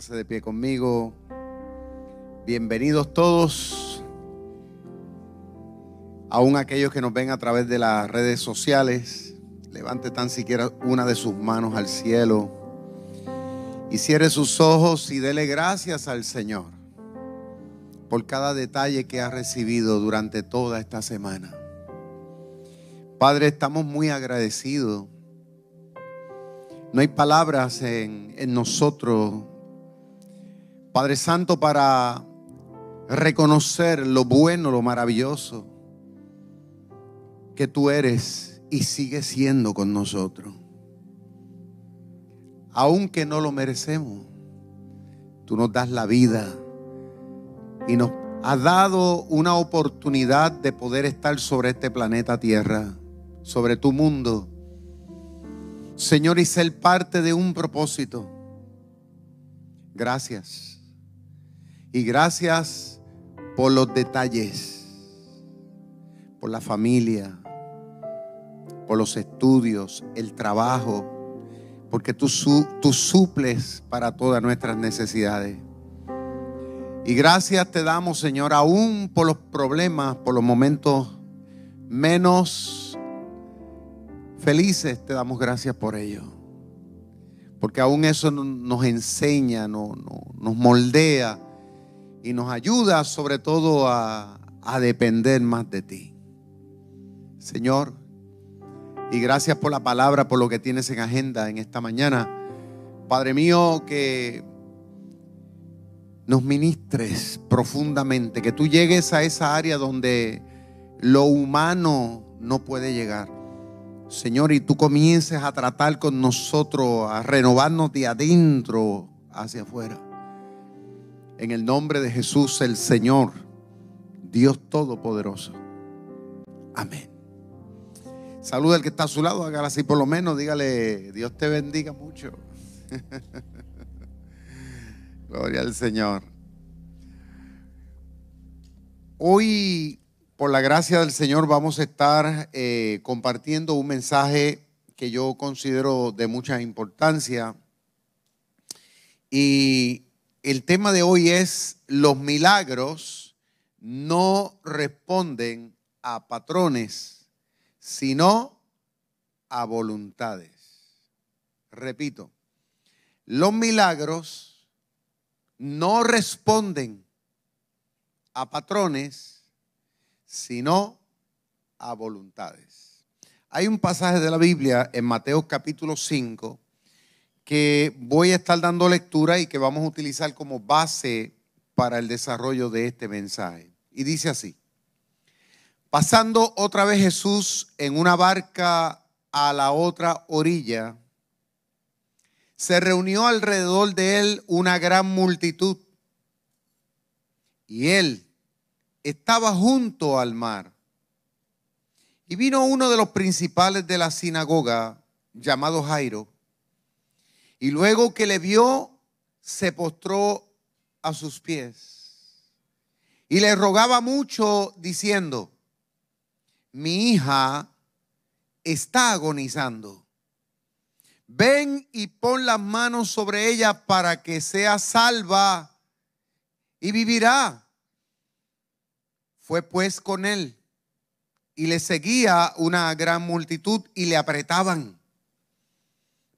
Póngase de pie conmigo. Bienvenidos todos, aún aquellos que nos ven a través de las redes sociales. Levante tan siquiera una de sus manos al cielo y cierre sus ojos y dele gracias al Señor por cada detalle que ha recibido durante toda esta semana. Padre, estamos muy agradecidos. No hay palabras en, en nosotros Padre Santo, para reconocer lo bueno, lo maravilloso que tú eres y sigues siendo con nosotros. Aunque no lo merecemos, tú nos das la vida y nos has dado una oportunidad de poder estar sobre este planeta Tierra, sobre tu mundo. Señor, y ser parte de un propósito. Gracias. Y gracias por los detalles, por la familia, por los estudios, el trabajo, porque tú, tú suples para todas nuestras necesidades. Y gracias te damos, Señor, aún por los problemas, por los momentos menos felices, te damos gracias por ello. Porque aún eso nos enseña, nos moldea y nos ayuda sobre todo a, depender más de ti. Señor, y gracias por la palabra, por lo que tienes en agenda en esta mañana. Padre mío, que nos ministres profundamente, que tú llegues a esa área donde lo humano no puede llegar. Señor, y tú comiences a tratar con nosotros, a renovarnos de adentro hacia afuera. En el nombre de Jesús el Señor, Dios Todopoderoso. Amén. Saluda al que está a su lado, hágalo así por lo menos, dígale, Dios te bendiga mucho. Gloria al Señor. Hoy, por la gracia del Señor, vamos a estar eh, compartiendo un mensaje que yo considero de mucha importancia. Y el tema de hoy es los milagros no responden a patrones, sino a voluntades. Repito, los milagros no responden a patrones, sino a voluntades. Hay un pasaje de la Biblia en Mateo capítulo 5 que voy a estar dando lectura y que vamos a utilizar como base para el desarrollo de este mensaje. Y dice así, pasando otra vez Jesús en una barca a la otra orilla, se reunió alrededor de él una gran multitud y él estaba junto al mar. Y vino uno de los principales de la sinagoga, llamado Jairo, y luego que le vio, se postró a sus pies. Y le rogaba mucho diciendo, mi hija está agonizando. Ven y pon las manos sobre ella para que sea salva y vivirá. Fue pues con él y le seguía una gran multitud y le apretaban.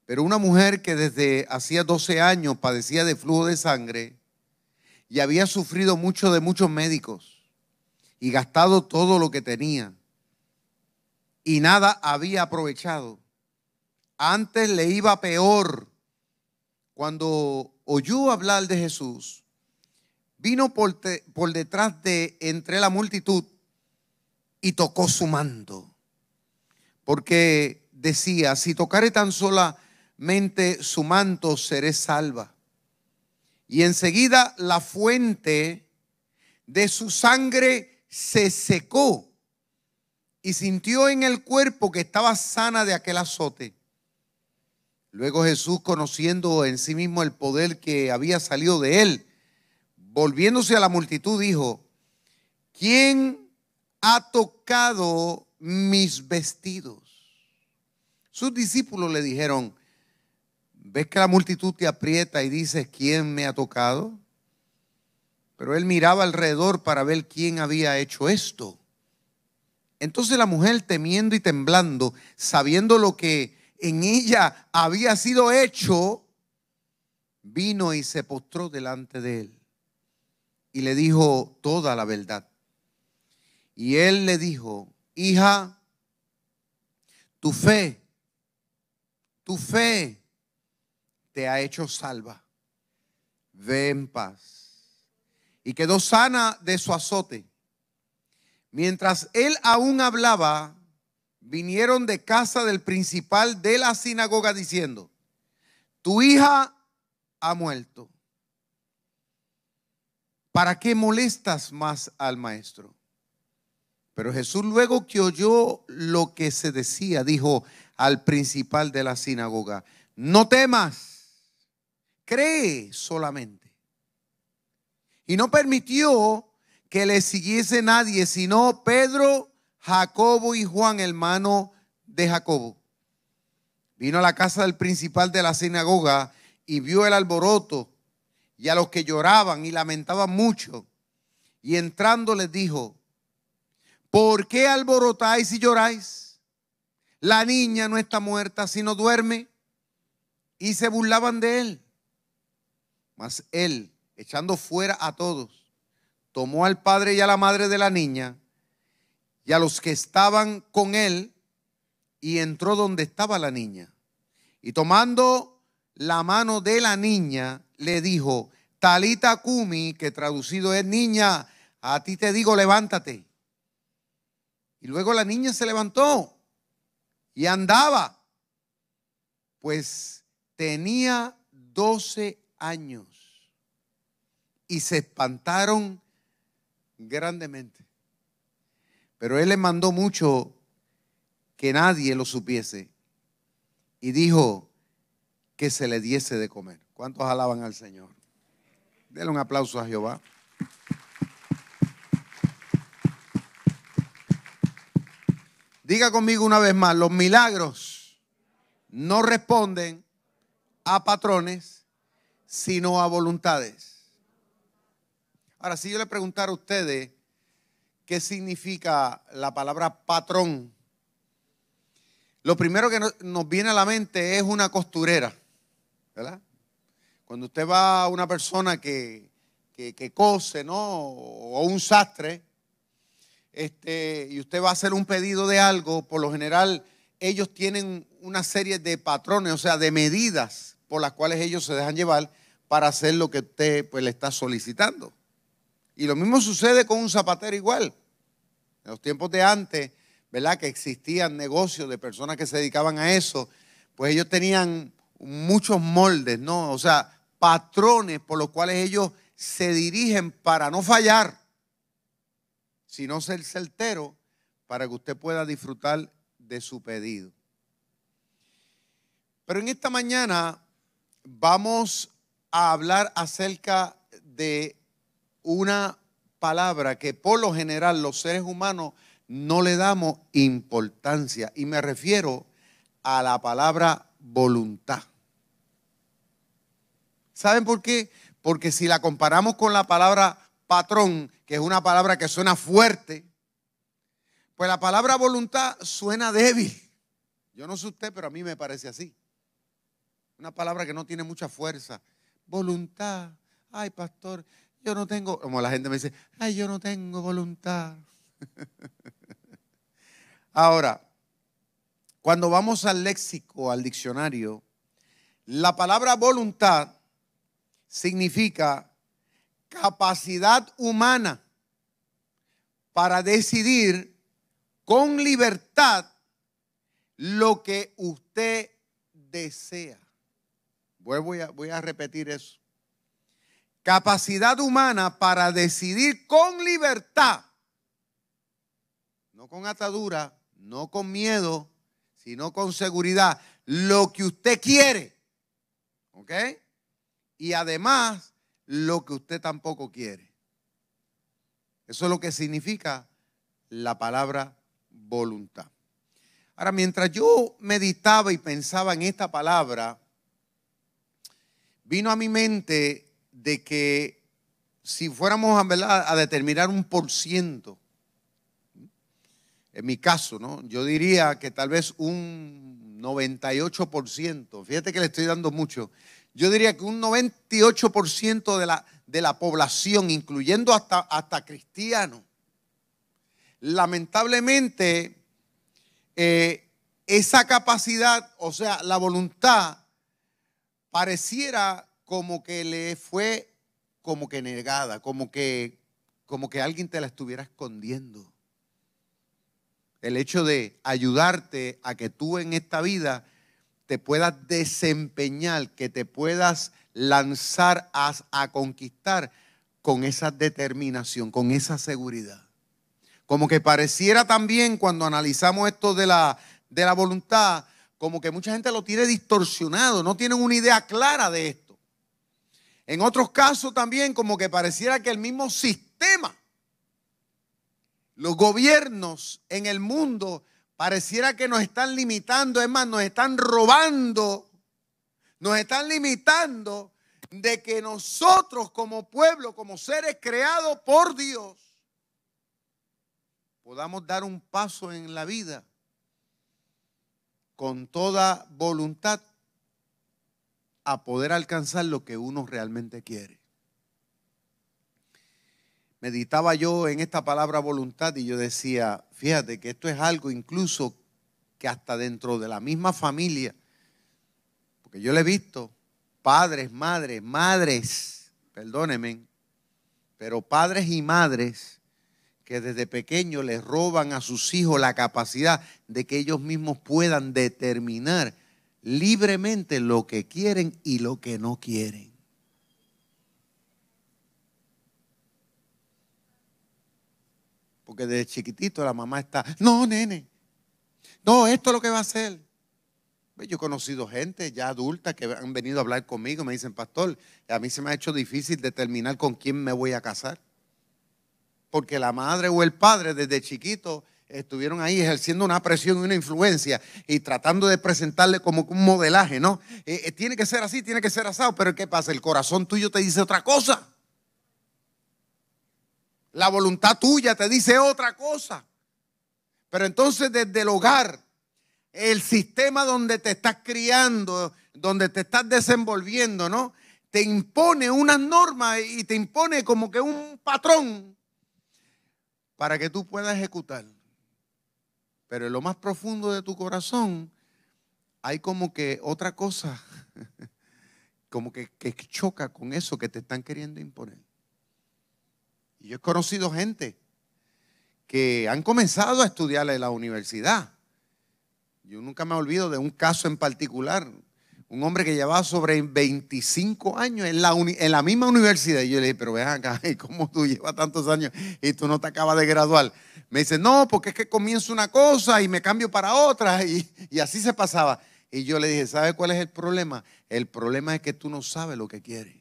Pero una mujer que desde hacía 12 años padecía de flujo de sangre y había sufrido mucho de muchos médicos y gastado todo lo que tenía y nada había aprovechado. Antes le iba peor. Cuando oyó hablar de Jesús, vino por, detrás de entre la multitud y tocó su manto. Porque decía, si tocare tan solamente su manto, seré salva. Y enseguida la fuente de su sangre se secó y sintió en el cuerpo que estaba sana de aquel azote. Luego Jesús, conociendo en sí mismo el poder que había salido de él, volviéndose a la multitud, dijo, ¿quién ha tocado mis vestidos? Sus discípulos le dijeron, ¿ves que la multitud te aprieta y dices, ¿quién me ha tocado? Pero él miraba alrededor para ver quién había hecho esto. Entonces la mujer, temiendo y temblando, sabiendo lo que en ella había sido hecho, vino y se postró delante de él y le dijo toda la verdad. Y él le dijo, hija, tu fe, tu fe te ha hecho salva. Ve en paz. Y quedó sana de su azote. Mientras él aún hablaba, vinieron de casa del principal de la sinagoga diciendo, tu hija ha muerto. ¿Para qué molestas más al maestro? Pero Jesús luego que oyó lo que se decía, dijo al principal de la sinagoga, no temas, cree solamente. Y no permitió que le siguiese nadie, sino Pedro, Jacobo y Juan, hermano de Jacobo. Vino a la casa del principal de la sinagoga y vio el alboroto y a los que lloraban y lamentaban mucho. Y entrando les dijo, ¿por qué alborotáis y lloráis? La niña no está muerta, sino duerme. Y se burlaban de él. Mas él, echando fuera a todos, tomó al padre y a la madre de la niña y a los que estaban con él y entró donde estaba la niña. Y tomando la mano de la niña, le dijo, Talita Kumi, que traducido es niña, a ti te digo, levántate. Y luego la niña se levantó y andaba, pues tenía 12 años. Y se espantaron grandemente. Pero él le mandó mucho que nadie lo supiese. Y dijo que se le diese de comer. ¿Cuántos alaban al Señor? Denle un aplauso a Jehová. Diga conmigo una vez más, los milagros no responden a patrones, sino a voluntades. Ahora, si yo le preguntara a ustedes qué significa la palabra patrón, lo primero que nos viene a la mente es una costurera, ¿verdad? Cuando usted va a una persona que, cose, ¿no? O un sastre, este, y usted va a hacer un pedido de algo, por lo general ellos tienen una serie de patrones, o sea, de medidas por las cuales ellos se dejan llevar para hacer lo que usted pues, le está solicitando. Y lo mismo sucede con un zapatero igual. En los tiempos de antes, ¿verdad? Que existían negocios de personas que se dedicaban a eso, pues ellos tenían muchos moldes, ¿no? O sea, patrones por los cuales ellos se dirigen para no fallar, sino ser certero para que usted pueda disfrutar de su pedido. Pero en esta mañana vamos a hablar acerca de una palabra que por lo general los seres humanos no le damos importancia y me refiero a la palabra voluntad. ¿Saben por qué? Porque si la comparamos con la palabra patrón, que es una palabra que suena fuerte, pues la palabra voluntad suena débil. Yo no sé usted, pero a mí me parece así. Una palabra que no tiene mucha fuerza. Voluntad. Ay, pastor, yo no tengo, como la gente me dice, ay, yo no tengo voluntad. Ahora, cuando vamos al léxico, al diccionario, la palabra voluntad significa capacidad humana para decidir con libertad lo que usted desea. Voy a, voy a repetir eso. Capacidad humana para decidir con libertad, no con atadura, no con miedo, sino con seguridad, lo que usted quiere. ¿Ok? Y además, lo que usted tampoco quiere. Eso es lo que significa la palabra voluntad. Ahora, mientras yo meditaba y pensaba en esta palabra, vino a mi mente de que si fuéramos a, a determinar un por ciento, en mi caso, ¿no? yo diría que tal vez un 98%, fíjate que le estoy dando mucho, yo diría que un 98% de la, de la población, incluyendo hasta, hasta cristianos, lamentablemente eh, esa capacidad, o sea, la voluntad, pareciera como que le fue como que negada, como que, como que alguien te la estuviera escondiendo. El hecho de ayudarte a que tú en esta vida te puedas desempeñar, que te puedas lanzar a, a conquistar con esa determinación, con esa seguridad. Como que pareciera también cuando analizamos esto de la, de la voluntad, como que mucha gente lo tiene distorsionado, no tienen una idea clara de esto. En otros casos también como que pareciera que el mismo sistema, los gobiernos en el mundo, pareciera que nos están limitando, es más, nos están robando, nos están limitando de que nosotros como pueblo, como seres creados por Dios, podamos dar un paso en la vida con toda voluntad a poder alcanzar lo que uno realmente quiere. Meditaba yo en esta palabra voluntad y yo decía, fíjate que esto es algo incluso que hasta dentro de la misma familia, porque yo le he visto padres, madres, madres, perdónenme, pero padres y madres que desde pequeños les roban a sus hijos la capacidad de que ellos mismos puedan determinar libremente lo que quieren y lo que no quieren. Porque desde chiquitito la mamá está, no, nene, no, esto es lo que va a hacer. Yo he conocido gente ya adulta que han venido a hablar conmigo, me dicen, pastor, a mí se me ha hecho difícil determinar con quién me voy a casar porque la madre o el padre desde chiquito estuvieron ahí ejerciendo una presión y una influencia y tratando de presentarle como un modelaje, ¿no? Eh, eh, tiene que ser así, tiene que ser asado, pero ¿qué pasa? El corazón tuyo te dice otra cosa. La voluntad tuya te dice otra cosa. Pero entonces desde el hogar, el sistema donde te estás criando, donde te estás desenvolviendo, ¿no? Te impone unas normas y te impone como que un patrón para que tú puedas ejecutar. Pero en lo más profundo de tu corazón hay como que otra cosa, como que, choca con eso que te están queriendo imponer. Y yo he conocido gente que han comenzado a estudiar en la universidad. Yo nunca me olvido de un caso en particular un hombre que llevaba sobre 25 años en la, misma universidad. Y yo le dije, pero ven acá, ¿cómo tú llevas tantos años y tú no te acabas de graduar? Me dice, no, porque es que comienzo una cosa y me cambio para otra. Y, y así se pasaba. Y yo le dije, ¿sabes cuál es el problema? El problema es que tú no sabes lo que quieres.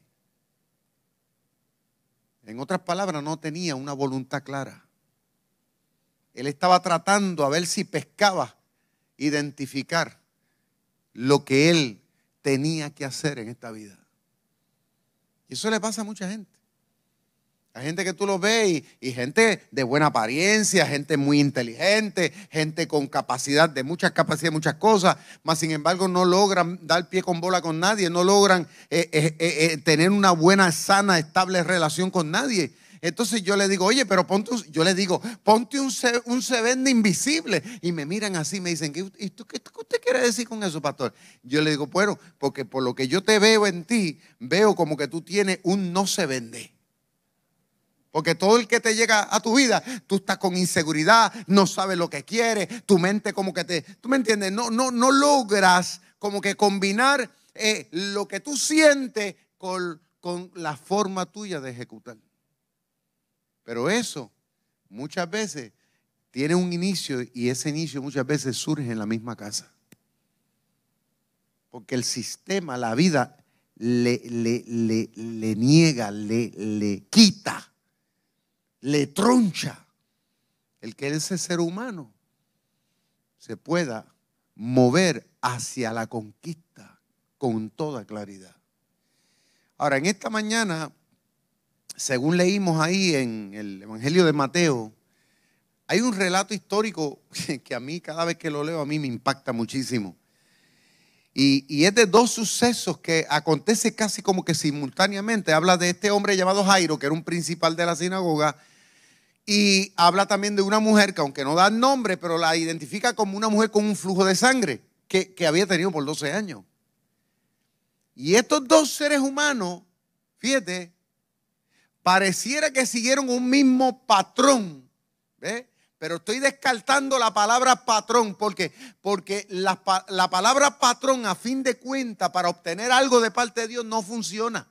En otras palabras, no tenía una voluntad clara. Él estaba tratando a ver si pescaba, identificar lo que él tenía que hacer en esta vida. Y eso le pasa a mucha gente. Hay gente que tú lo ves y, gente de buena apariencia, gente muy inteligente, gente con capacidad de muchas capacidades, muchas cosas, mas sin embargo no logran dar pie con bola con nadie, no logran eh, eh, eh, tener una buena, sana, estable relación con nadie. Entonces yo le digo, oye, pero ponte, un, yo le digo, ponte un, un se vende invisible. Y me miran así, me dicen, ¿qué, ¿qué, usted quiere decir con eso, pastor? Yo le digo, bueno, porque por lo que yo te veo en ti, veo como que tú tienes un no se vende. Porque todo el que te llega a tu vida, tú estás con inseguridad, no sabes lo que quieres, tu mente como que te, tú me entiendes, no, no, no logras como que combinar eh, lo que tú sientes con, con la forma tuya de ejecutar. Pero eso muchas veces tiene un inicio y ese inicio muchas veces surge en la misma casa. Porque el sistema, la vida, le, le, le, niega, le, le quita, le troncha el que ese ser humano se pueda mover hacia la conquista con toda claridad. Ahora, en esta mañana, según leímos ahí en el Evangelio de Mateo, hay un relato histórico que a mí cada vez que lo leo a mí me impacta muchísimo. Y, es de dos sucesos que acontece casi como que simultáneamente. Habla de este hombre llamado Jairo, que era un principal de la sinagoga, y habla también de una mujer que aunque no da nombre, pero la identifica como una mujer con un flujo de sangre que, que había tenido por 12 años. Y estos dos seres humanos, fíjate, pareciera que siguieron un mismo patrón. Pero estoy descartando la palabra patrón porque, porque la, la palabra patrón a fin de cuenta para obtener algo de parte de Dios no funciona.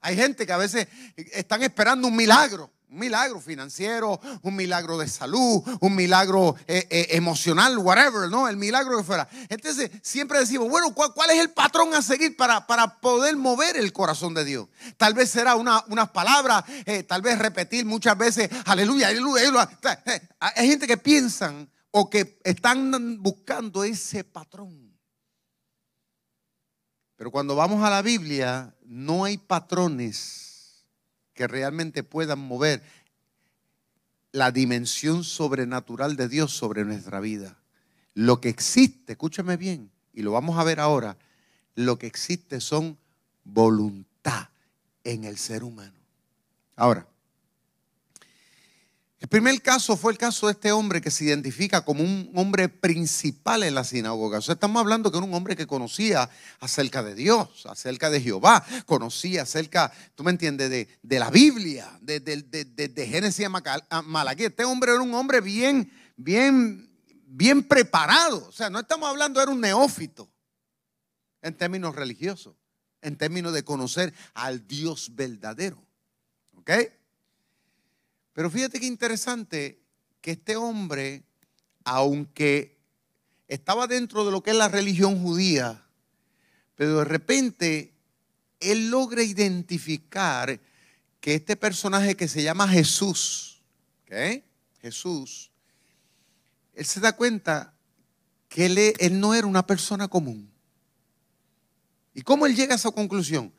Hay gente que a veces están esperando un milagro. Un milagro financiero, un milagro de salud, un milagro eh, eh, emocional, whatever, ¿no? El milagro que fuera. Entonces, siempre decimos, bueno, ¿cuál, es el patrón a seguir para, para, poder mover el corazón de Dios? Tal vez será una, unas palabras, eh, tal vez repetir muchas veces, aleluya, aleluya, aleluya. Hay gente que piensan o que están buscando ese patrón. Pero cuando vamos a la Biblia, no hay patrones que realmente puedan mover la dimensión sobrenatural de Dios sobre nuestra vida. Lo que existe, escúchame bien, y lo vamos a ver ahora, lo que existe son voluntad en el ser humano. Ahora, el primer caso fue el caso de este hombre que se identifica como un hombre principal en la sinagoga. O sea, estamos hablando que era un hombre que conocía acerca de Dios, acerca de Jehová, conocía acerca, tú me entiendes, de, la Biblia, de, de, Génesis a. Este hombre era un hombre bien, bien, bien preparado. O sea, no estamos hablando, era un neófito en términos religiosos, en términos de conocer al Dios verdadero. ¿Ok? Pero fíjate qué interesante que este hombre, aunque estaba dentro de lo que es la religión judía, pero de repente él logra identificar que este personaje que se llama Jesús. Jesús, él se da cuenta que él, él, no era una persona común. ¿Y cómo él llega a esa conclusión?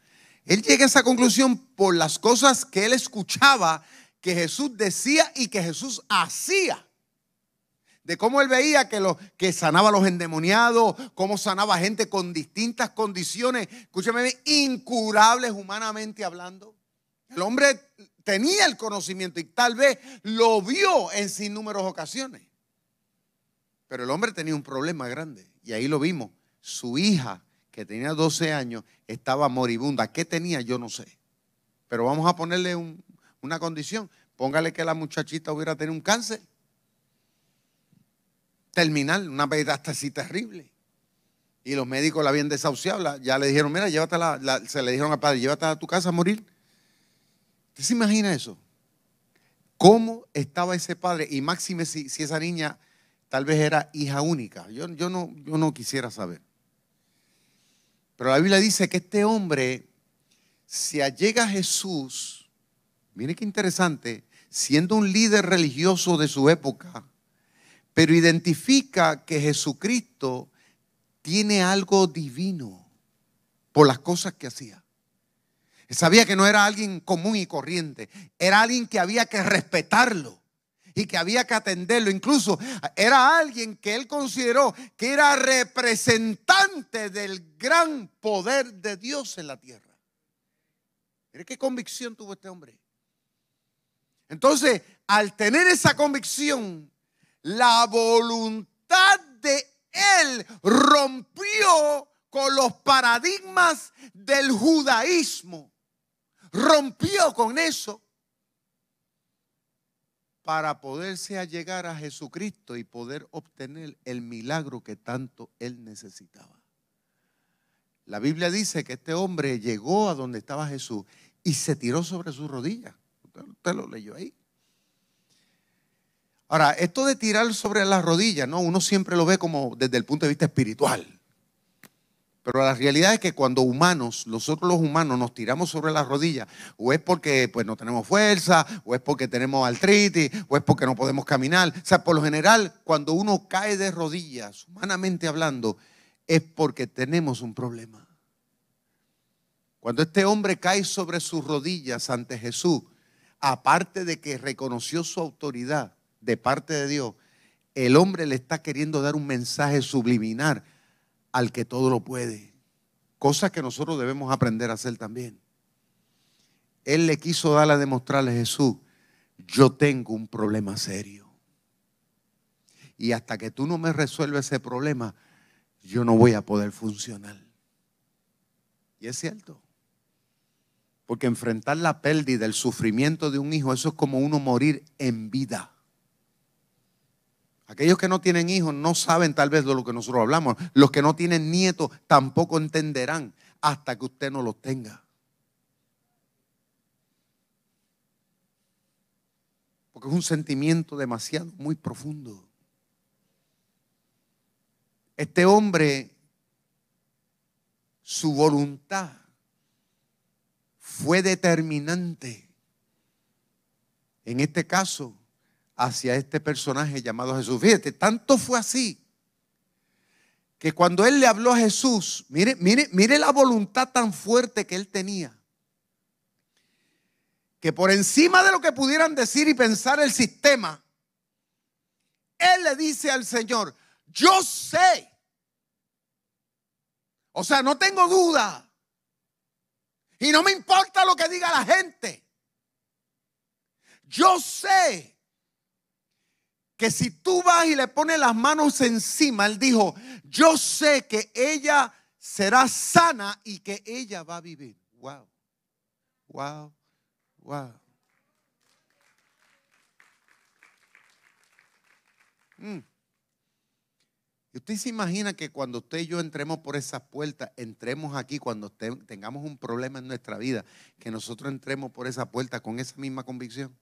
Él llega a esa conclusión por las cosas que él escuchaba que Jesús decía y que Jesús hacía. De cómo él veía que, lo, que sanaba a los endemoniados, cómo sanaba gente con distintas condiciones, escúchame, incurables humanamente hablando. El hombre tenía el conocimiento y tal vez lo vio en sin números ocasiones. Pero el hombre tenía un problema grande y ahí lo vimos. Su hija, que tenía 12 años, estaba moribunda. ¿Qué tenía? Yo no sé. Pero vamos a ponerle un, una condición. Póngale que la muchachita hubiera tenido un cáncer terminal, una así terrible. Y los médicos la habían desahuciado, ya le dijeron, mira, llévatela, se le dijeron al padre, llévatela a tu casa a morir. ¿Usted se imagina eso? ¿Cómo estaba ese padre? Y máxime si, esa niña tal vez era hija única. Yo, yo, no, yo no quisiera saber. Pero la Biblia dice que este hombre se allega a Jesús Mire qué interesante, siendo un líder religioso de su época, pero identifica que Jesucristo tiene algo divino por las cosas que hacía. Sabía que no era alguien común y corriente, era alguien que había que respetarlo y que había que atenderlo. Incluso era alguien que él consideró que era representante del gran poder de Dios en la tierra. Mire qué convicción tuvo este hombre. Entonces, al tener esa convicción, la voluntad de Él rompió con los paradigmas del judaísmo. Rompió con eso. para poderse llegar a Jesucristo y poder obtener el milagro que tanto él necesitaba. La Biblia dice que este hombre llegó a donde estaba Jesús y se tiró sobre sus rodillas. Usted, lo leyó ahí. Ahora, esto de tirar sobre las rodillas, ¿no? Uno siempre lo ve como desde el punto de vista espiritual. Pero la realidad es que cuando humanos, nosotros los humanos nos tiramos sobre las rodillas, o es porque pues no tenemos fuerza, o es porque tenemos artritis, o es porque no podemos caminar. O sea, por lo general, cuando uno cae de rodillas, humanamente hablando, es porque tenemos un problema. Cuando este hombre cae sobre sus rodillas ante Jesús, aparte de que reconoció su autoridad de parte de Dios, el hombre le está queriendo dar un mensaje subliminar al que todo lo puede. Cosa que nosotros debemos aprender a hacer también. Él le quiso dar a demostrarle a Jesús, yo tengo un problema serio. Y hasta que tú no me resuelves ese problema, yo no voy a poder funcionar. Y es cierto. Porque enfrentar la pérdida, el sufrimiento de un hijo, eso es como uno morir en vida. Aquellos que no tienen hijos no saben tal vez de lo que nosotros hablamos. Los que no tienen nietos tampoco entenderán hasta que usted no los tenga. Porque es un sentimiento demasiado, muy profundo. Este hombre, su voluntad fue determinante. En este caso, hacia este personaje llamado Jesús. Fíjate, tanto fue así que cuando él le habló a Jesús, mire, mire, mire la voluntad tan fuerte que él tenía. Que por encima de lo que pudieran decir y pensar el sistema, él le dice al Señor, yo sé. O sea, no tengo duda. Y no me importa lo que diga la gente. Yo sé que si tú vas y le pones las manos encima, él dijo, yo sé que ella será sana y que ella va a vivir. Wow, wow, wow. Mm. Y usted se imagina que cuando usted y yo entremos por esas puertas, entremos aquí cuando tengamos un problema en nuestra vida, que nosotros entremos por esa puerta con esa misma convicción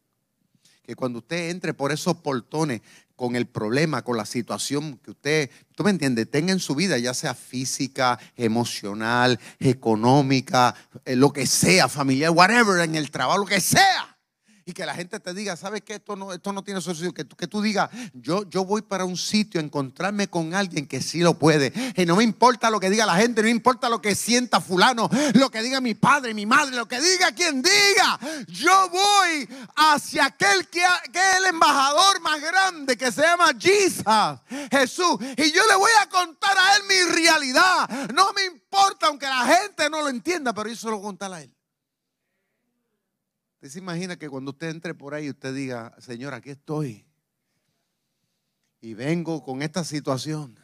que cuando usted entre por esos portones con el problema, con la situación que usted, tú me entiendes, tenga en su vida, ya sea física, emocional, económica, eh, lo que sea, familiar, whatever, en el trabajo, lo que sea y que la gente te diga, ¿sabes qué? Esto no, esto no tiene solución. Que, que tú digas, yo, yo voy para un sitio a encontrarme con alguien que sí lo puede. Y no me importa lo que diga la gente, no me importa lo que sienta fulano, lo que diga mi padre, mi madre, lo que diga quien diga. Yo voy hacia aquel que, que es el embajador más grande que se llama Jesus, Jesús. Y yo le voy a contar a él mi realidad. No me importa aunque la gente no lo entienda, pero yo se lo contar a él. Se imagina que cuando usted entre por ahí, usted diga, Señor, aquí estoy. Y vengo con esta situación.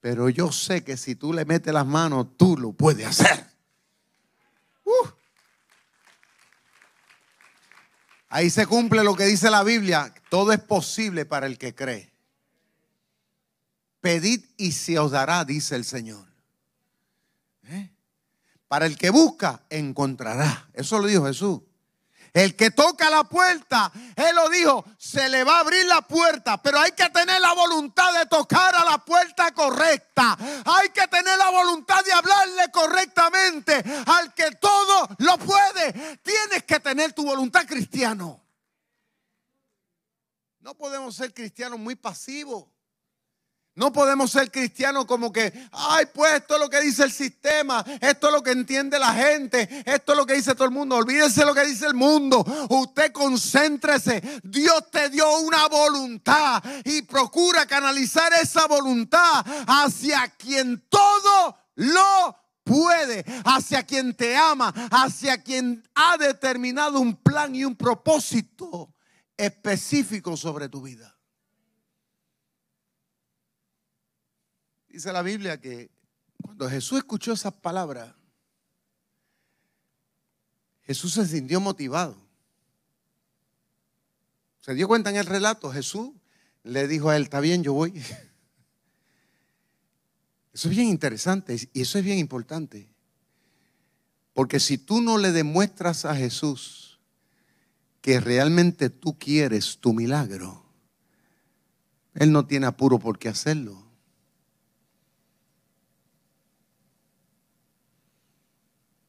Pero yo sé que si tú le metes las manos, tú lo puedes hacer. Uh. Ahí se cumple lo que dice la Biblia. Todo es posible para el que cree. Pedid y se os dará, dice el Señor. ¿Eh? Para el que busca, encontrará. Eso lo dijo Jesús. El que toca la puerta, él lo dijo, se le va a abrir la puerta, pero hay que tener la voluntad de tocar a la puerta correcta. Hay que tener la voluntad de hablarle correctamente al que todo lo puede. Tienes que tener tu voluntad cristiano. No podemos ser cristianos muy pasivos. No podemos ser cristianos como que, ay, pues esto es lo que dice el sistema, esto es lo que entiende la gente, esto es lo que dice todo el mundo. Olvídese lo que dice el mundo. Usted concéntrese. Dios te dio una voluntad y procura canalizar esa voluntad hacia quien todo lo puede, hacia quien te ama, hacia quien ha determinado un plan y un propósito específico sobre tu vida. Dice la Biblia que cuando Jesús escuchó esas palabras, Jesús se sintió motivado. ¿Se dio cuenta en el relato? Jesús le dijo a él, está bien, yo voy. Eso es bien interesante y eso es bien importante. Porque si tú no le demuestras a Jesús que realmente tú quieres tu milagro, Él no tiene apuro por qué hacerlo.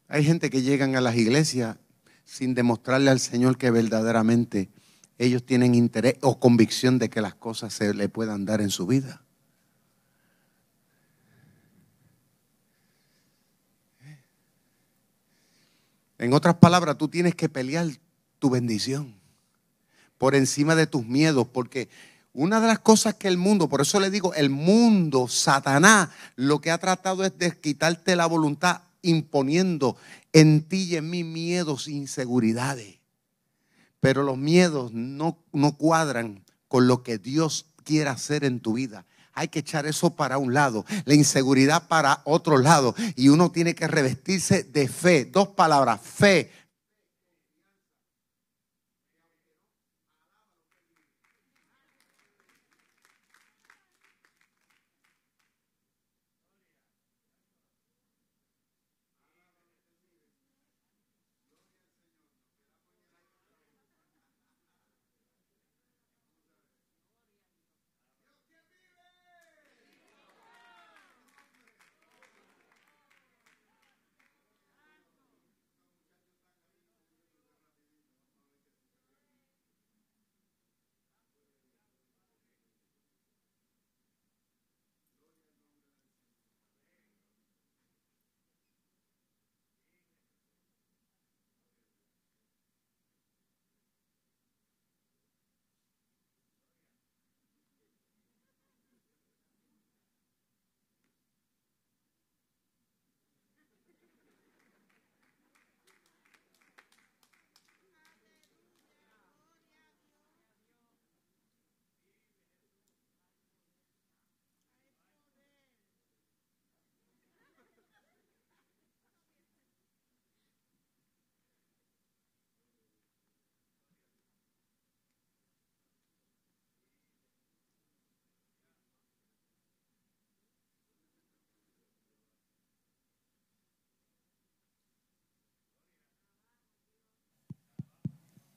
Hay gente que llegan a las iglesias sin demostrarle al Señor que verdaderamente ellos tienen interés o convicción de que las cosas se le puedan dar en su vida. En otras palabras, tú tienes que pelear tu bendición por encima de tus miedos, porque una de las cosas que el mundo, por eso le digo, el mundo, Satanás, lo que ha tratado es de quitarte la voluntad imponiendo en ti y en mí miedos e inseguridades. Pero los miedos no, no cuadran con lo que Dios quiere hacer en tu vida. Hay que echar eso para un lado, la inseguridad para otro lado. Y uno tiene que revestirse de fe. Dos palabras, fe,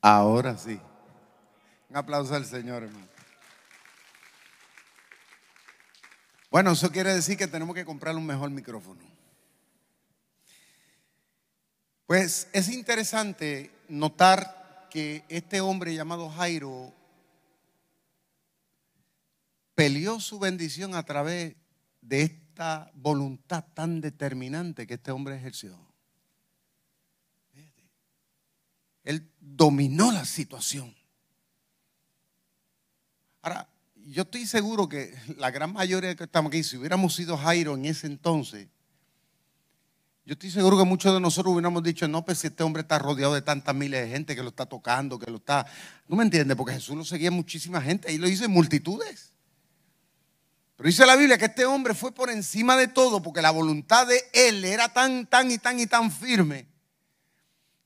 Ahora sí. Un aplauso al Señor, hermano. Bueno, eso quiere decir que tenemos que comprar un mejor micrófono. Pues es interesante notar que este hombre llamado Jairo peleó su bendición a través de esta voluntad tan determinante que este hombre ejerció. Él dominó la situación. Ahora, yo estoy seguro que la gran mayoría de que estamos aquí, si hubiéramos sido Jairo en ese entonces, yo estoy seguro que muchos de nosotros hubiéramos dicho, no, pues si este hombre está rodeado de tantas miles de gente que lo está tocando, que lo está... ¿No me entiendes? Porque Jesús lo seguía muchísima gente, y lo hizo en multitudes. Pero dice la Biblia que este hombre fue por encima de todo, porque la voluntad de él era tan, tan y tan y tan firme,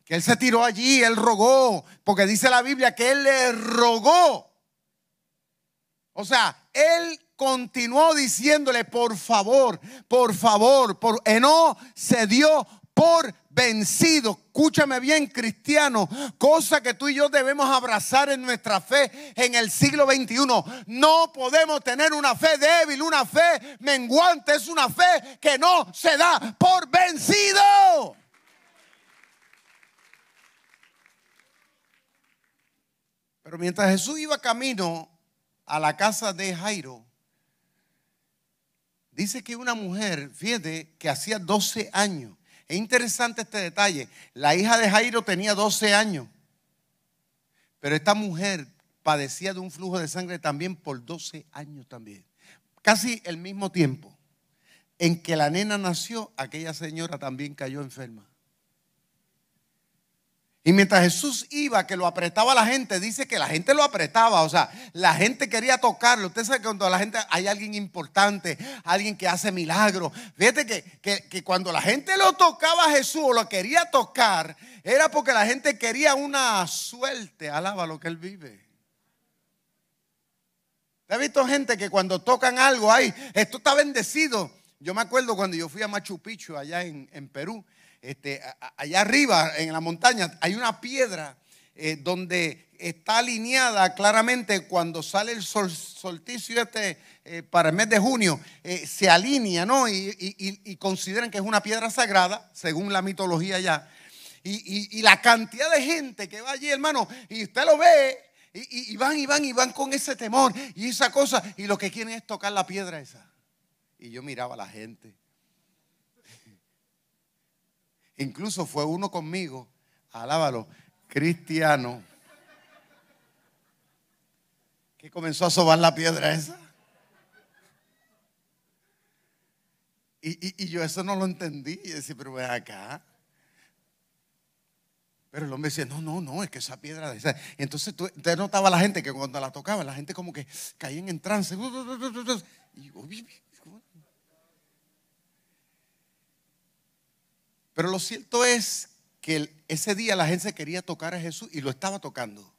que él se tiró allí, él rogó, porque dice la Biblia que él le rogó. O sea, él continuó diciéndole, por favor, por favor, por no se dio por vencido. Escúchame bien, cristiano, cosa que tú y yo debemos abrazar en nuestra fe en el siglo XXI. No podemos tener una fe débil, una fe menguante, es una fe que no se da por vencido. Pero mientras Jesús iba camino a la casa de Jairo, dice que una mujer, fíjate, que hacía 12 años. Es interesante este detalle. La hija de Jairo tenía 12 años. Pero esta mujer padecía de un flujo de sangre también por 12 años también. Casi el mismo tiempo en que la nena nació, aquella señora también cayó enferma. Y mientras Jesús iba, que lo apretaba la gente, dice que la gente lo apretaba, o sea, la gente quería tocarlo. Usted sabe que cuando la gente hay alguien importante, alguien que hace milagros. Fíjate que, que, cuando la gente lo tocaba a Jesús o lo quería tocar, era porque la gente quería una suerte. Alaba lo que él vive. ¿Te has visto gente que cuando tocan algo, ay, esto está bendecido? Yo me acuerdo cuando yo fui a Machu Picchu, allá en, Perú, este, allá arriba en la montaña, hay una piedra eh, donde está alineada claramente cuando sale el solsticio este eh, para el mes de junio, eh, se alinea, ¿no? Y, y, consideran que es una piedra sagrada, según la mitología ya. Y, la cantidad de gente que va allí, hermano, y usted lo ve, y, van y van y van con ese temor y esa cosa. Y lo que quieren es tocar la piedra esa. Y yo miraba a la gente. Incluso fue uno conmigo, alábalo, cristiano, que comenzó a sobar la piedra esa. Y, yo eso no lo entendí. Y decía, pero ve acá. Pero el hombre decía, no, no, no, es que esa piedra. Y entonces tú, usted notaba a la gente que cuando la tocaba, la gente como que caía en trance. Pero lo cierto es que ese día la gente quería tocar a Jesús y lo estaba tocando.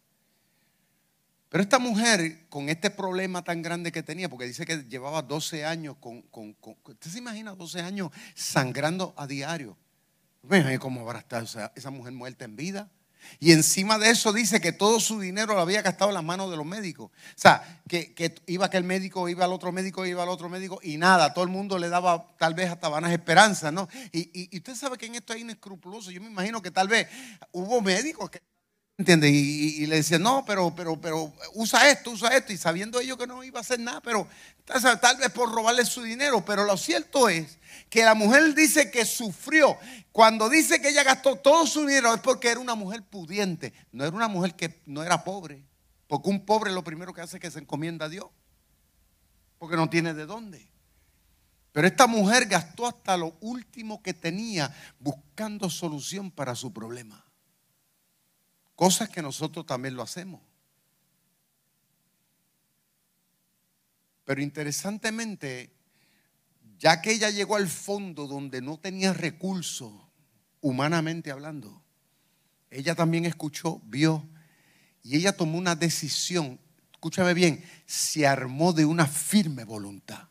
Pero esta mujer, con este problema tan grande que tenía, porque dice que llevaba 12 años con, ¿Usted se imagina 12 años sangrando a diario? cómo habrá estado esa, mujer muerta en vida. Y encima de eso dice que todo su dinero lo había gastado en las manos de los médicos. O sea, que, que iba aquel médico, iba al otro médico, iba al otro médico y nada, todo el mundo le daba tal vez hasta vanas esperanzas, ¿no? Y, usted sabe que en esto hay inescrupuloso. Yo me imagino que tal vez hubo médicos que ¿Entiendes? Y, le decía, no, pero, pero, pero usa esto, usa esto. Y sabiendo ellos que no iba a hacer nada, pero tal vez por robarle su dinero. Pero lo cierto es que la mujer dice que sufrió. Cuando dice que ella gastó todo su dinero es porque era una mujer pudiente. No era una mujer que no era pobre. Porque un pobre lo primero que hace es que se encomienda a Dios. Porque no tiene de dónde. Pero esta mujer gastó hasta lo último que tenía buscando solución para su problema. Cosas que nosotros también lo hacemos. Pero interesantemente, ya que ella llegó al fondo donde no tenía recursos, humanamente hablando, ella también escuchó, vio, y ella tomó una decisión, escúchame bien, se armó de una firme voluntad.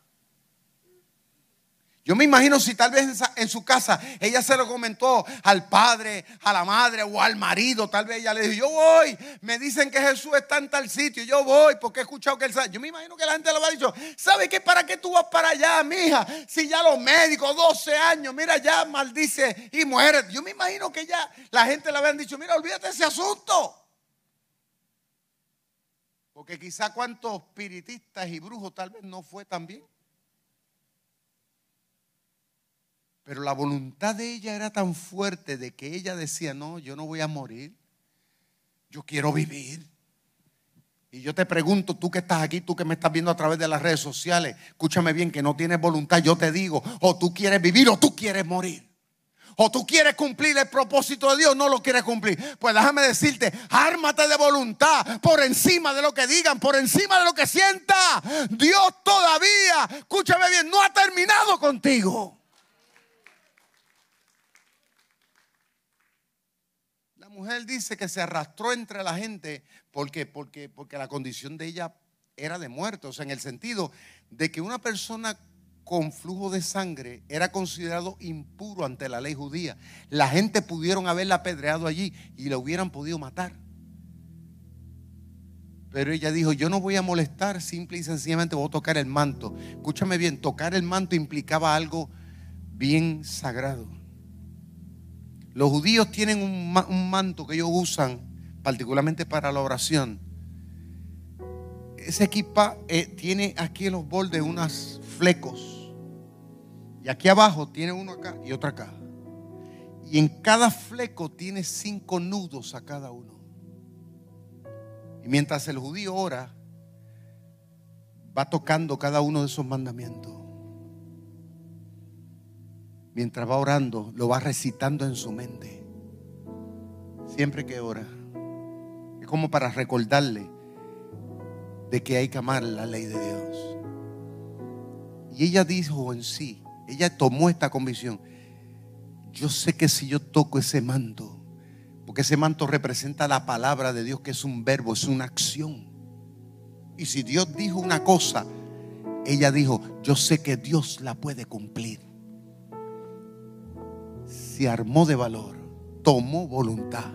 Yo me imagino si tal vez en su casa ella se lo comentó al padre, a la madre o al marido, tal vez ella le dijo, yo voy, me dicen que Jesús está en tal sitio, yo voy porque he escuchado que él sabe. Yo me imagino que la gente le ha dicho, ¿sabe qué? ¿Para qué tú vas para allá, mija? Si ya los médicos, 12 años, mira ya maldice y muere. Yo me imagino que ya la gente le habían dicho, mira, olvídate ese asunto. Porque quizá cuántos espiritistas y brujos tal vez no fue tan bien. Pero la voluntad de ella era tan fuerte de que ella decía, no, yo no voy a morir, yo quiero vivir. Y yo te pregunto, tú que estás aquí, tú que me estás viendo a través de las redes sociales, escúchame bien, que no tienes voluntad, yo te digo, o tú quieres vivir o tú quieres morir. O tú quieres cumplir el propósito de Dios, no lo quieres cumplir. Pues déjame decirte, ármate de voluntad por encima de lo que digan, por encima de lo que sienta. Dios todavía, escúchame bien, no ha terminado contigo. Mujer dice que se arrastró entre la gente porque, porque, la condición de ella era de muerto, o sea, en el sentido de que una persona con flujo de sangre era considerado impuro ante la ley judía. La gente pudieron haberla apedreado allí y la hubieran podido matar. Pero ella dijo, yo no voy a molestar, simple y sencillamente voy a tocar el manto. Escúchame bien, tocar el manto implicaba algo bien sagrado. Los judíos tienen un, manto que ellos usan particularmente para la oración. Ese equipa eh, tiene aquí en los bordes unos flecos. Y aquí abajo tiene uno acá y otro acá. Y en cada fleco tiene cinco nudos a cada uno. Y mientras el judío ora, va tocando cada uno de esos mandamientos mientras va orando, lo va recitando en su mente. Siempre que ora. Es como para recordarle de que hay que amar la ley de Dios. Y ella dijo en sí, ella tomó esta convicción. Yo sé que si yo toco ese manto, porque ese manto representa la palabra de Dios, que es un verbo, es una acción. Y si Dios dijo una cosa, ella dijo, yo sé que Dios la puede cumplir. Se armó de valor, tomó voluntad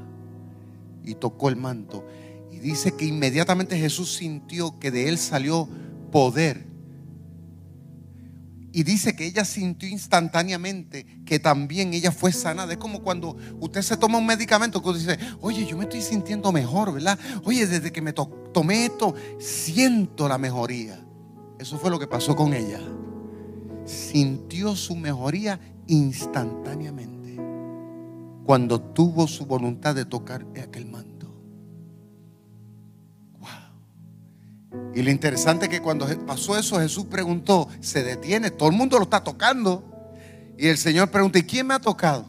y tocó el manto. Y dice que inmediatamente Jesús sintió que de él salió poder. Y dice que ella sintió instantáneamente que también ella fue sanada. Es como cuando usted se toma un medicamento que dice, oye, yo me estoy sintiendo mejor, ¿verdad? Oye, desde que me tomé esto, siento la mejoría. Eso fue lo que pasó con ella. Sintió su mejoría instantáneamente cuando tuvo su voluntad de tocar aquel manto. Wow. Y lo interesante es que cuando pasó eso, Jesús preguntó, se detiene, todo el mundo lo está tocando. Y el Señor pregunta, ¿y quién me ha tocado?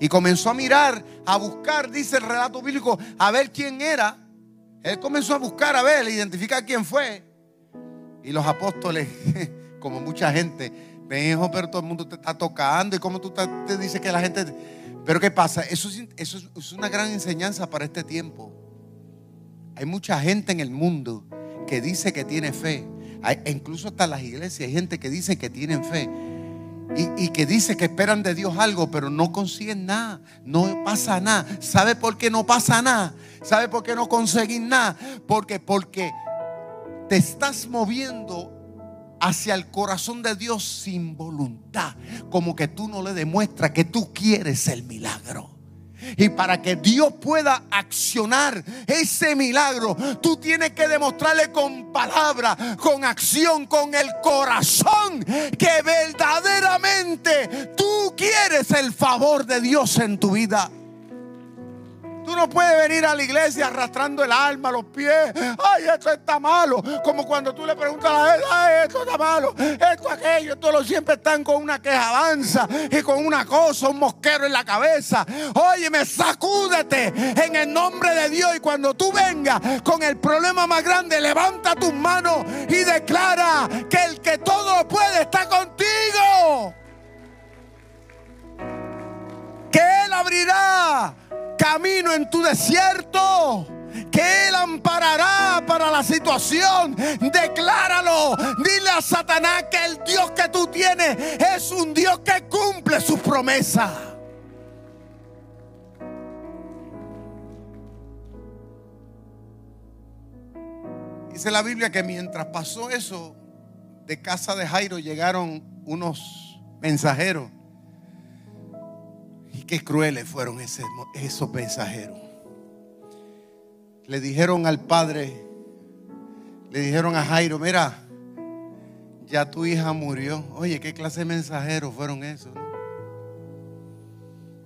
Y comenzó a mirar, a buscar, dice el relato bíblico, a ver quién era. Él comenzó a buscar, a ver, a identificar quién fue. Y los apóstoles, como mucha gente, ven, hijo, pero todo el mundo te está tocando. Y como tú te, dices que la gente. Pero ¿qué pasa? Eso es, eso es una gran enseñanza para este tiempo. Hay mucha gente en el mundo que dice que tiene fe. Hay, incluso hasta las iglesias hay gente que dice que tienen fe. Y, y, que dice que esperan de Dios algo, pero no consiguen nada, no pasa nada. ¿Sabe por qué no pasa nada? ¿Sabe por qué no consiguen nada? Porque, porque te estás moviendo hacia el corazón de Dios sin voluntad, como que tú no le demuestras que tú quieres el milagro. Y para que Dios pueda accionar ese milagro, tú tienes que demostrarle con palabra, con acción, con el corazón, que verdaderamente tú quieres el favor de Dios en tu vida. Tú no puedes venir a la iglesia arrastrando el alma, los pies. Ay, esto está malo. Como cuando tú le preguntas a la gente, ay, esto está malo, esto, aquello. Todos siempre están con una quejabanza y con una cosa, un mosquero en la cabeza. Óyeme, sacúdete en el nombre de Dios. Y cuando tú vengas con el problema más grande, levanta tus manos y declara que el que todo lo puede está contigo. Que Él abrirá camino en tu desierto que Él amparará para la situación. Decláralo. Dile a Satanás que el Dios que tú tienes es un Dios que cumple sus promesas. Dice la Biblia que mientras pasó eso, de casa de Jairo llegaron unos mensajeros qué crueles fueron esos mensajeros. Le dijeron al padre, le dijeron a Jairo, mira, ya tu hija murió. Oye, ¿qué clase de mensajeros fueron esos?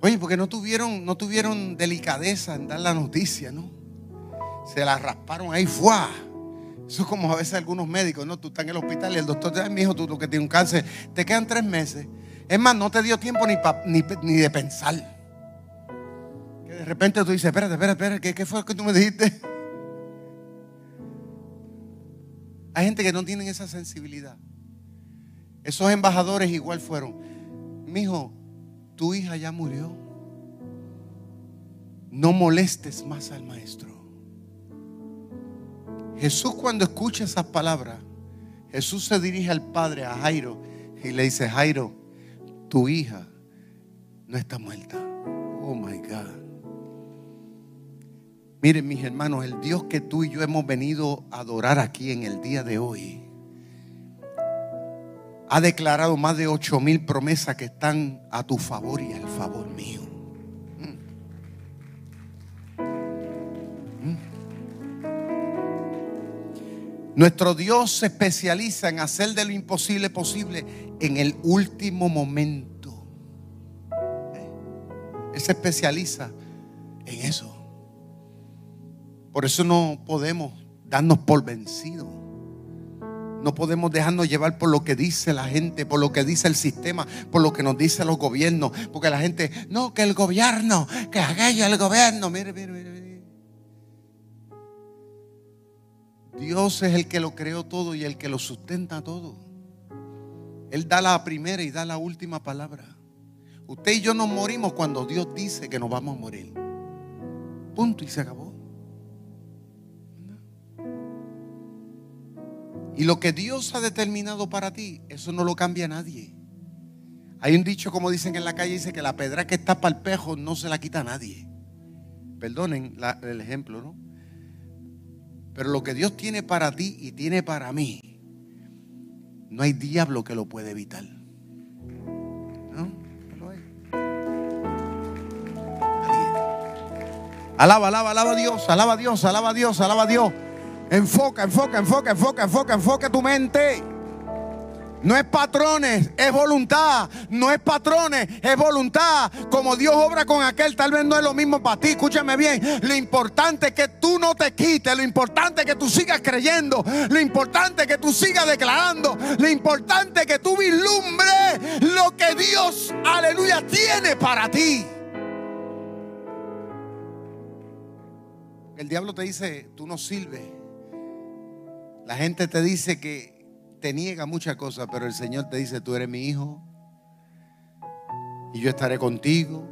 Oye, porque no tuvieron, no tuvieron delicadeza en dar la noticia, ¿no? Se la rasparon ahí, ¡fuá! Eso es como a veces algunos médicos, ¿no? Tú estás en el hospital y el doctor te dice, mi hijo, tú, tú que tienes un cáncer, te quedan tres meses. Es más, no te dio tiempo ni, ni, de pensar. Que de repente tú dices, espérate, espérate, espérate, ¿qué, ¿qué fue lo que tú me dijiste? Hay gente que no tienen esa sensibilidad. Esos embajadores igual fueron. Mi hijo, tu hija ya murió. No molestes más al maestro. Jesús cuando escucha esas palabras, Jesús se dirige al padre, a Jairo, y le dice, Jairo, tu hija no está muerta. Oh my God. Miren mis hermanos, el Dios que tú y yo hemos venido a adorar aquí en el día de hoy ha declarado más de ocho mil promesas que están a tu favor y al favor mío. Nuestro Dios se especializa en hacer de lo imposible posible en el último momento. Él se especializa en eso. Por eso no podemos darnos por vencidos. No podemos dejarnos llevar por lo que dice la gente, por lo que dice el sistema, por lo que nos dicen los gobiernos. Porque la gente, no, que el gobierno, que aquello el gobierno. Mire, mire, mire. Dios es el que lo creó todo y el que lo sustenta todo. Él da la primera y da la última palabra. Usted y yo nos morimos cuando Dios dice que nos vamos a morir. Punto y se acabó. Y lo que Dios ha determinado para ti, eso no lo cambia nadie. Hay un dicho, como dicen en la calle, dice que la pedra que está para el pejo no se la quita a nadie. Perdonen el ejemplo, ¿no? Pero lo que Dios tiene para ti y tiene para mí, no hay diablo que lo pueda evitar. Alaba, alaba, alaba a Dios, alaba a Dios, alaba a Dios, alaba a Dios. Enfoca, enfoca, enfoca, enfoca, enfoca, enfoca tu mente. No es patrones, es voluntad. No es patrones, es voluntad. Como Dios obra con aquel, tal vez no es lo mismo para ti. Escúchame bien. Lo importante es que tú no te quites. Lo importante es que tú sigas creyendo. Lo importante es que tú sigas declarando. Lo importante es que tú vislumbres lo que Dios, aleluya, tiene para ti. El diablo te dice, tú no sirves. La gente te dice que te niega muchas cosas, pero el Señor te dice, tú eres mi hijo y yo estaré contigo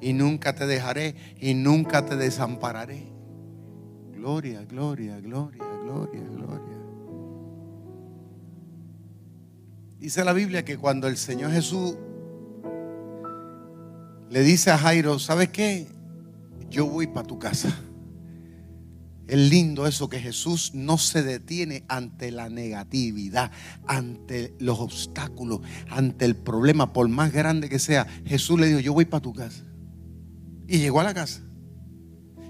y nunca te dejaré y nunca te desampararé. Gloria, gloria, gloria, gloria, gloria. Dice la Biblia que cuando el Señor Jesús le dice a Jairo, ¿sabes qué? Yo voy para tu casa. Es lindo eso que Jesús no se detiene ante la negatividad, ante los obstáculos, ante el problema, por más grande que sea. Jesús le dijo, yo voy para tu casa. Y llegó a la casa.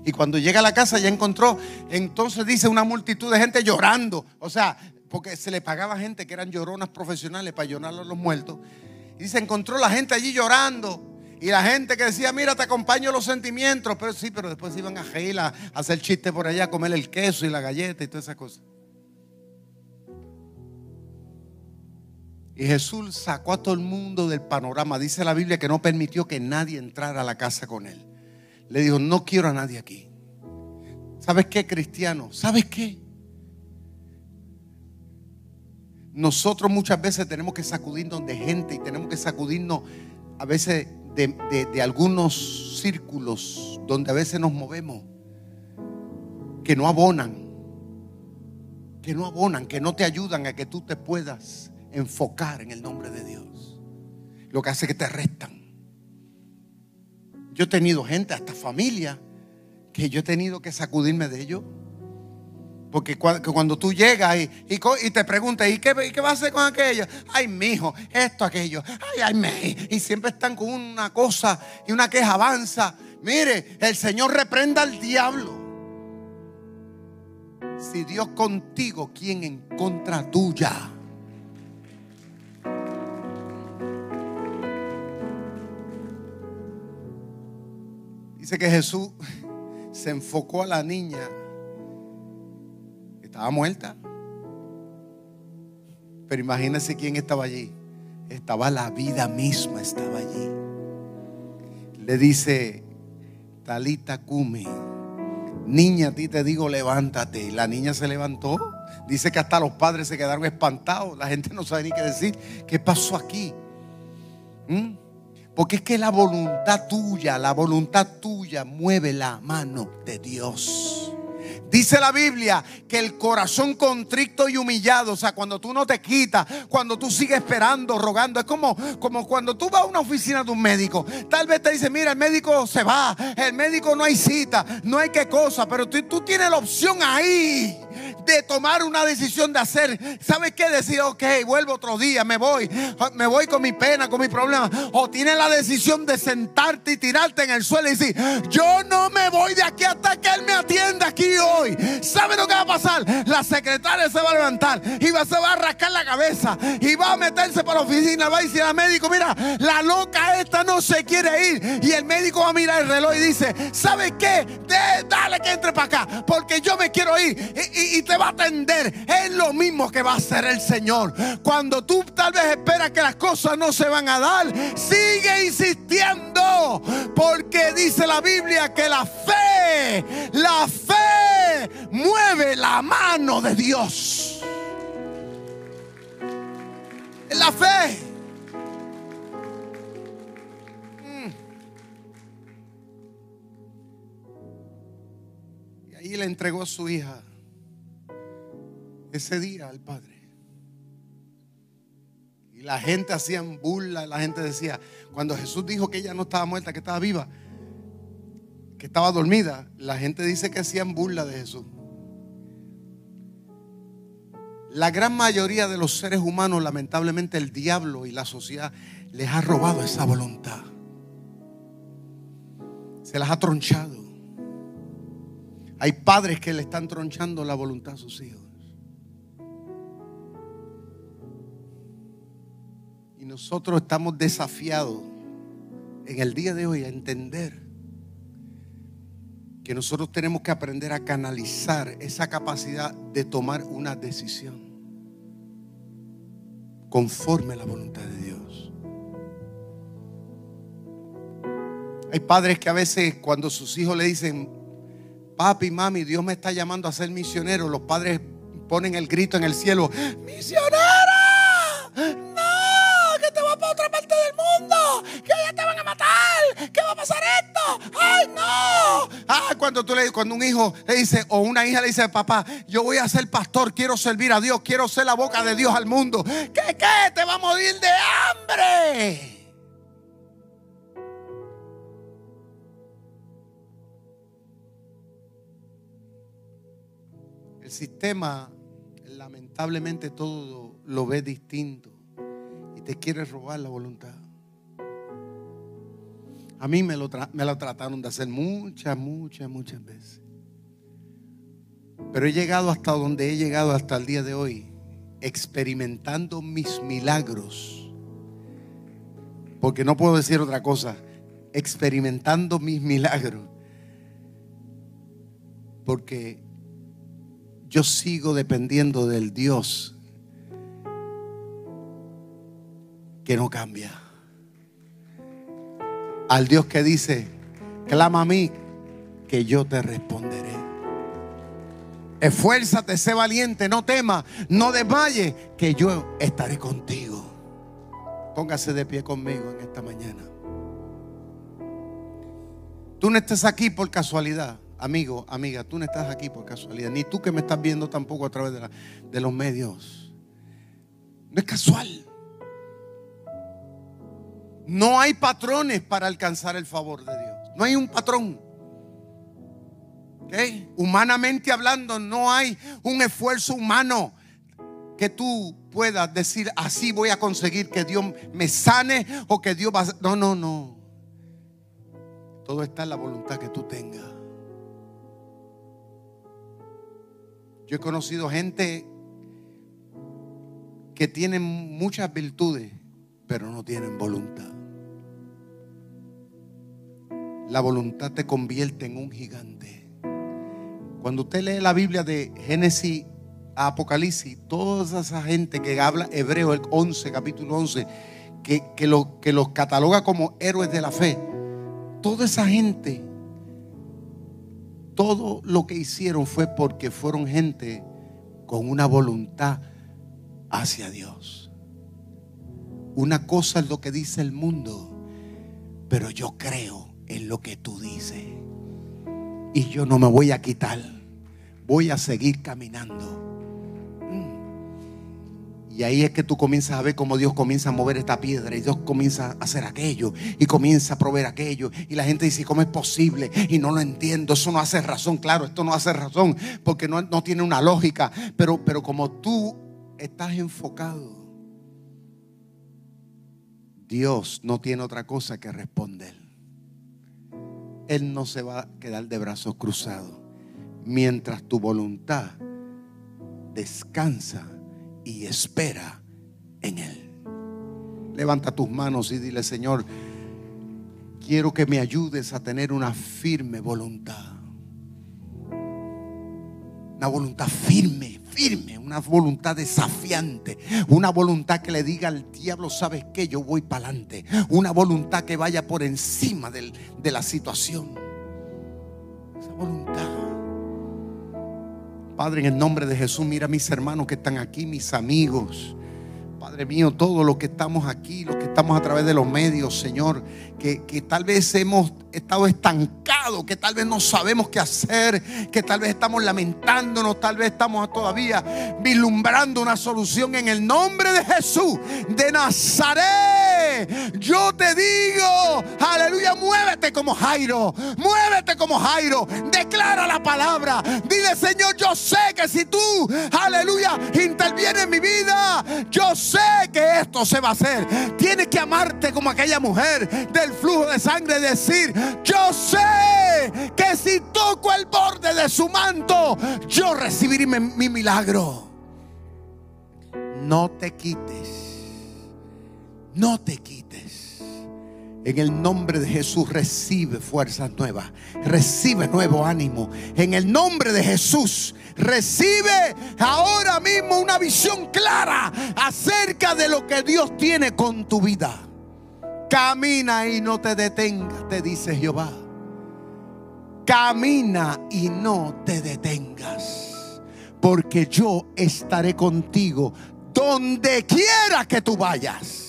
Y cuando llega a la casa ya encontró, entonces dice una multitud de gente llorando. O sea, porque se le pagaba gente que eran lloronas profesionales para llorar a los muertos. Y se encontró la gente allí llorando. Y la gente que decía, mira, te acompaño los sentimientos. Pero sí, pero después iban a Geil a hacer chiste por allá, a comer el queso y la galleta y todas esas cosas. Y Jesús sacó a todo el mundo del panorama. Dice la Biblia que no permitió que nadie entrara a la casa con él. Le dijo, no quiero a nadie aquí. ¿Sabes qué, cristiano? ¿Sabes qué? Nosotros muchas veces tenemos que sacudirnos de gente y tenemos que sacudirnos a veces de, algunos círculos donde a veces nos movemos que no abonan, que no abonan, que no te ayudan a que tú te puedas enfocar en el nombre de Dios. Lo que hace que te restan. Yo he tenido gente, hasta familia, que yo he tenido que sacudirme de ellos. Porque cuando tú llegas y, te preguntas, ¿y qué, qué vas a hacer con aquello? Ay, mi hijo, esto, aquello. Ay, ay, me. Y siempre están con una cosa y una queja avanza. Mire, el Señor reprenda al diablo. Si Dios contigo, ¿quién en contra tuya? Dice que Jesús se enfocó a la niña estaba muerta. Pero imagínense quién estaba allí. Estaba la vida misma, estaba allí. Le dice, Talita Kumi, niña, a ti te digo, levántate. La niña se levantó. Dice que hasta los padres se quedaron espantados. La gente no sabe ni qué decir. ¿Qué pasó aquí? ¿Mm? Porque es que la voluntad tuya, la voluntad tuya mueve la mano de Dios. Dice la Biblia que el corazón contrito y humillado, o sea, cuando tú no te quitas, cuando tú sigues esperando, rogando, es como, como cuando tú vas a una oficina de un médico. Tal vez te dice, mira, el médico se va, el médico no hay cita, no hay qué cosa, pero tú, tú tienes la opción ahí de tomar una decisión de hacer, ¿sabes qué? Decir, ok, vuelvo otro día, me voy, me voy con mi pena, con mi problema. O tienes la decisión de sentarte y tirarte en el suelo y decir, yo no me voy de aquí hasta que Él me atienda aquí hoy. ¿Sabe lo que va a pasar? La secretaria se va a levantar y va, se va a rascar la cabeza y va a meterse para la oficina, va a decir al médico, mira, la loca esta no se quiere ir. Y el médico va a mirar el reloj y dice, ¿sabes qué? dale que entre para acá, porque yo me quiero ir. y te va a atender es lo mismo que va a hacer el Señor. Cuando tú tal vez esperas que las cosas no se van a dar, sigue insistiendo. Porque dice la Biblia que la fe, la fe mueve la mano de Dios. La fe. Mm. Y ahí le entregó a su hija ese día al Padre. Y la gente hacía burla, la gente decía, cuando Jesús dijo que ella no estaba muerta, que estaba viva, que estaba dormida, la gente dice que hacían burla de Jesús. La gran mayoría de los seres humanos, lamentablemente el diablo y la sociedad les ha robado esa voluntad. Se las ha tronchado. Hay padres que le están tronchando la voluntad a sus hijos. Nosotros estamos desafiados en el día de hoy a entender que nosotros tenemos que aprender a canalizar esa capacidad de tomar una decisión conforme a la voluntad de Dios. Hay padres que a veces cuando sus hijos le dicen, papi, mami, Dios me está llamando a ser misionero, los padres ponen el grito en el cielo, misionera, cuando tú le cuando un hijo le dice o una hija le dice, papá, yo voy a ser pastor, quiero servir a Dios, quiero ser la boca de Dios al mundo, ¿qué qué? Te va a morir de hambre. El sistema, lamentablemente, todo lo ve distinto y te quiere robar la voluntad. A mí me lo, trataron de hacer muchas, muchas, muchas veces. Pero he llegado hasta donde he llegado hasta el día de hoy, experimentando mis milagros. Porque no puedo decir otra cosa, experimentando mis milagros. Porque yo sigo dependiendo del Dios que no cambia. Al Dios que dice, clama a mí, que yo te responderé. Esfuérzate, sé valiente, no temas, no desmayes, que yo estaré contigo. Póngase de pie conmigo en esta mañana. Tú no estés aquí por casualidad. Amigo, amiga, tú no estás aquí por casualidad, ni tú que me estás viendo tampoco a través de, de los medios. No es casual. No hay patrones para alcanzar el favor de Dios. No hay un patrón. ¿Okay? Humanamente hablando, no hay un esfuerzo humano que tú puedas decir, así voy a conseguir que Dios me sane o que Dios va a... No, no, no. Todo está en la voluntad que tú tengas. Yo he conocido gente que tienen muchas virtudes, pero no tienen voluntad. La voluntad te convierte en un gigante. Cuando usted lee la Biblia de Génesis a Apocalipsis, toda esa gente que habla hebreo, el 11, capítulo 11, que, que, lo, que los cataloga como héroes de la fe, toda esa gente todo lo que hicieron fue porque fueron gente con una voluntad hacia Dios. Una cosa es lo que dice el mundo, pero yo creo en lo que tú dices. Y yo no me voy a quitar, voy a seguir caminando. Y ahí es que tú comienzas a ver cómo Dios comienza a mover esta piedra y Dios comienza a hacer aquello y comienza a proveer aquello. Y la gente dice, ¿cómo es posible? Y no lo entiendo, eso no hace razón. Claro, esto no hace razón porque no, no tiene una lógica. Pero, pero como tú estás enfocado, Dios no tiene otra cosa que responder. Él no se va a quedar de brazos cruzados mientras tu voluntad descansa y espera en Él. Levanta tus manos y dile, Señor, quiero que me ayudes a tener una firme voluntad. Una voluntad firme, firme, una voluntad desafiante, una voluntad que le diga al diablo, ¿sabes qué? Yo voy para adelante. Una voluntad que vaya por encima de la situación. Esa voluntad. Padre, en el nombre de Jesús, mira a mis hermanos que están aquí, mis amigos. Padre mío, todos los que estamos aquí, los que estamos a través de los medios, Señor, que, que tal vez hemos estado estancados, que tal vez no sabemos qué hacer, que tal vez estamos lamentándonos, tal vez estamos todavía vislumbrando una solución en el nombre de Jesús de Nazaret. Yo te digo, aleluya, muévete como Jairo, muévete como Jairo, declara la palabra, dile Señor, yo sé que si tú, aleluya, interviene en mi vida, yo sé que esto se va a hacer. Tienes que amarte como aquella mujer del flujo de sangre, decir, yo sé que si toco el borde de su manto, yo recibiré mi, mi milagro. No te quites, no te quites. En el nombre de Jesús recibe fuerzas nuevas, recibe nuevo ánimo. En el nombre de Jesús recibe ahora mismo una visión clara acerca de lo que Dios tiene con tu vida. Camina y no te detengas, te dice Jehová. Camina y no te detengas, porque yo estaré contigo donde quiera que tú vayas.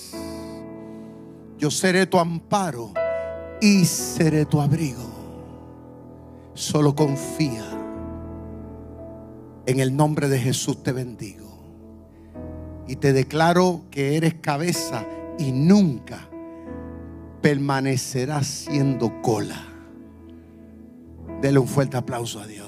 Yo seré tu amparo y seré tu abrigo. Solo confía. En el nombre de Jesús te bendigo. Y te declaro que eres cabeza y nunca permanecerás siendo cola. Dele un fuerte aplauso a Dios.